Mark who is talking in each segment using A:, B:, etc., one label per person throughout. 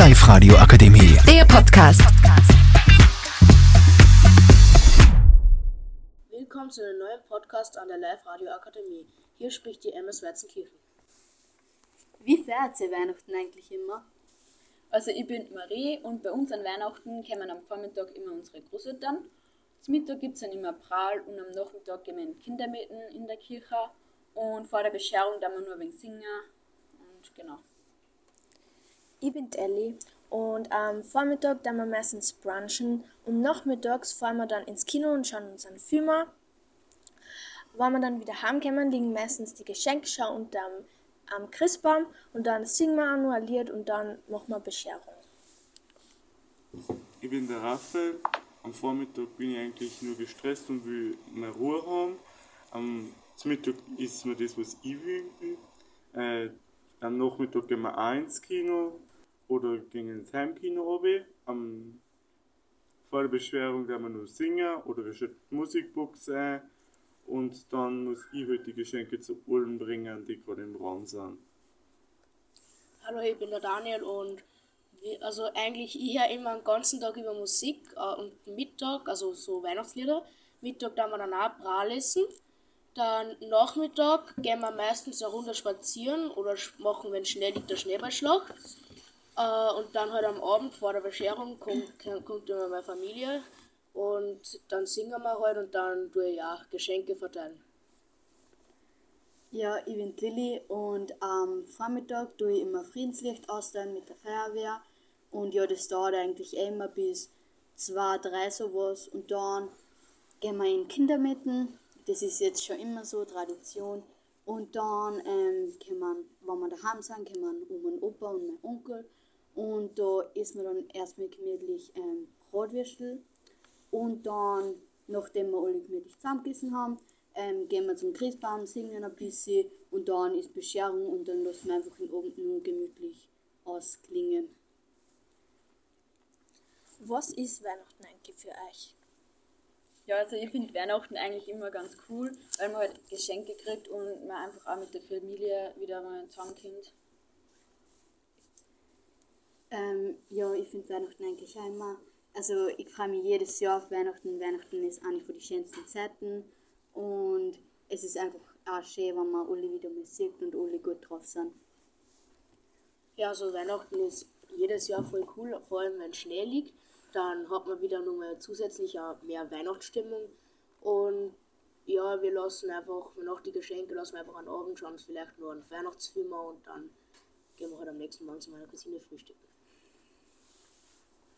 A: Live-Radio Akademie.
B: Der Podcast.
C: Willkommen zu einem neuen Podcast an der Live-Radio Akademie. Hier spricht die MS Weizenkirchen.
D: Wie feiert ihr Weihnachten eigentlich immer?
E: Also ich bin Marie und bei uns an Weihnachten kommen am Vormittag immer unsere Großeltern. Zum Mittag gibt es dann immer Prahl und am Nachmittag gehen wir in Kindermitten in der Kirche. Und vor der Bescherung dann wir nur ein wenig singen.
F: Ich bin Ellie und am Vormittag dann wir meistens brunchen und nachmittags fahren wir dann ins Kino und schauen uns einen Film an. Wenn wir dann wieder heimkommen, liegen meistens die Geschenke schon unterm am Christbaum und dann singen wir auch noch ein Lied und dann machen wir Bescherung.
G: Ich bin der Raphael. Am Vormittag bin ich eigentlich nur gestresst und will mehr Ruhe haben. Am Mittag ist mir das, was ich will. Äh, am Nachmittag gehen wir auch ins Kino oder gehen ins Heimkino runter. Am, vor der Beschwerung werden wir nur singen oder wir schalten die Musikbox ein. Und dann muss ich halt die Geschenke zu allen bringen, die gerade im Raum sind.
C: Hallo, ich bin der Daniel und also eigentlich ich höre immer den ganzen Tag über Musik äh, und Mittag, also so Weihnachtslieder. Mittag dann wir dann auch Bra essen. Dann Nachmittag gehen wir meistens eine Runde spazieren oder machen, wenn Schnee liegt, der Schneeballschlacht. Äh, und dann halt am Abend vor der Bescherung kommt, kommt immer meine Familie und dann singen wir halt und dann tue ich ja Geschenke verteilen.
D: Ja, ich bin Lilly und am Vormittag tue ich immer Friedenslicht austeilen mit der Feuerwehr. Und ja, das dauert eigentlich immer bis 2, 3 sowas. Und dann gehen wir in Kindermitten. Das ist jetzt schon immer so Tradition. Und dann ähm, kommen, wenn wir daheim sind, kommen um mein Opa und mein Onkel. Und da essen wir dann erstmal gemütlich ähm, Bratwürstel. Und dann, nachdem wir alle gemütlich zusammengegessen haben, ähm, gehen wir zum Christbaum, singen ein bisschen und dann ist Bescherung und dann lassen wir einfach den Abend nur gemütlich ausklingen.
F: Was ist Weihnachten eigentlich für euch?
E: Ja, also ich finde Weihnachten eigentlich immer ganz cool, weil man halt Geschenke kriegt und man einfach auch mit der Familie wieder mal zusammenkommt.
D: Ähm, ja, ich finde Weihnachten eigentlich auch immer. Also ich freue mich jedes Jahr auf Weihnachten. Weihnachten ist eine von den schönsten Zeiten und es ist einfach auch schön, wenn man alle wieder mal sieht und alle gut drauf sind.
C: Ja, so Weihnachten ist jedes Jahr voll cool, vor allem wenn Schnee liegt. Dann hat man wieder nochmal zusätzlich mehr Weihnachtsstimmung. Und ja, wir lassen einfach, nach die Geschenke lassen wir einfach am Abend schauen, vielleicht nur einen Weihnachtsfilm und dann gehen wir halt am nächsten Morgen zu meiner Cousine frühstücken.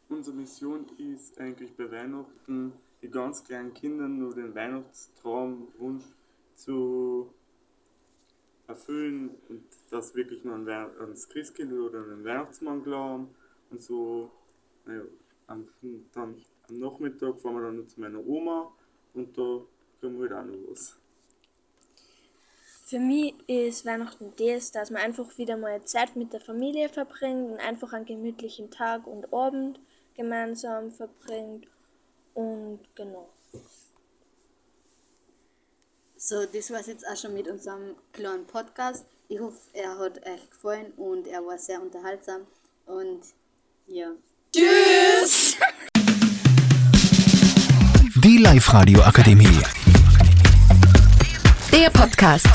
G: Unsere Mission ist eigentlich bei Weihnachten die ganz kleinen Kindern nur den Weihnachtstraumwunsch zu erfüllen und das wirklich nur an ans Christkind oder an den Weihnachtsmann glauben und so naja, am, dann am Nachmittag fahren wir dann zu meiner Oma und da kriegen wir halt auch noch was.
F: Für mich ist Weihnachten das, dass man einfach wieder mal Zeit mit der Familie verbringt und einfach einen gemütlichen Tag und Abend gemeinsam verbringt. Und genau.
D: So, das war es jetzt auch schon mit unserem kleinen Podcast. Ich hoffe, er hat euch gefallen und er war sehr unterhaltsam. Und ja.
A: Die Live-Radio Akademie.
B: Der Podcast.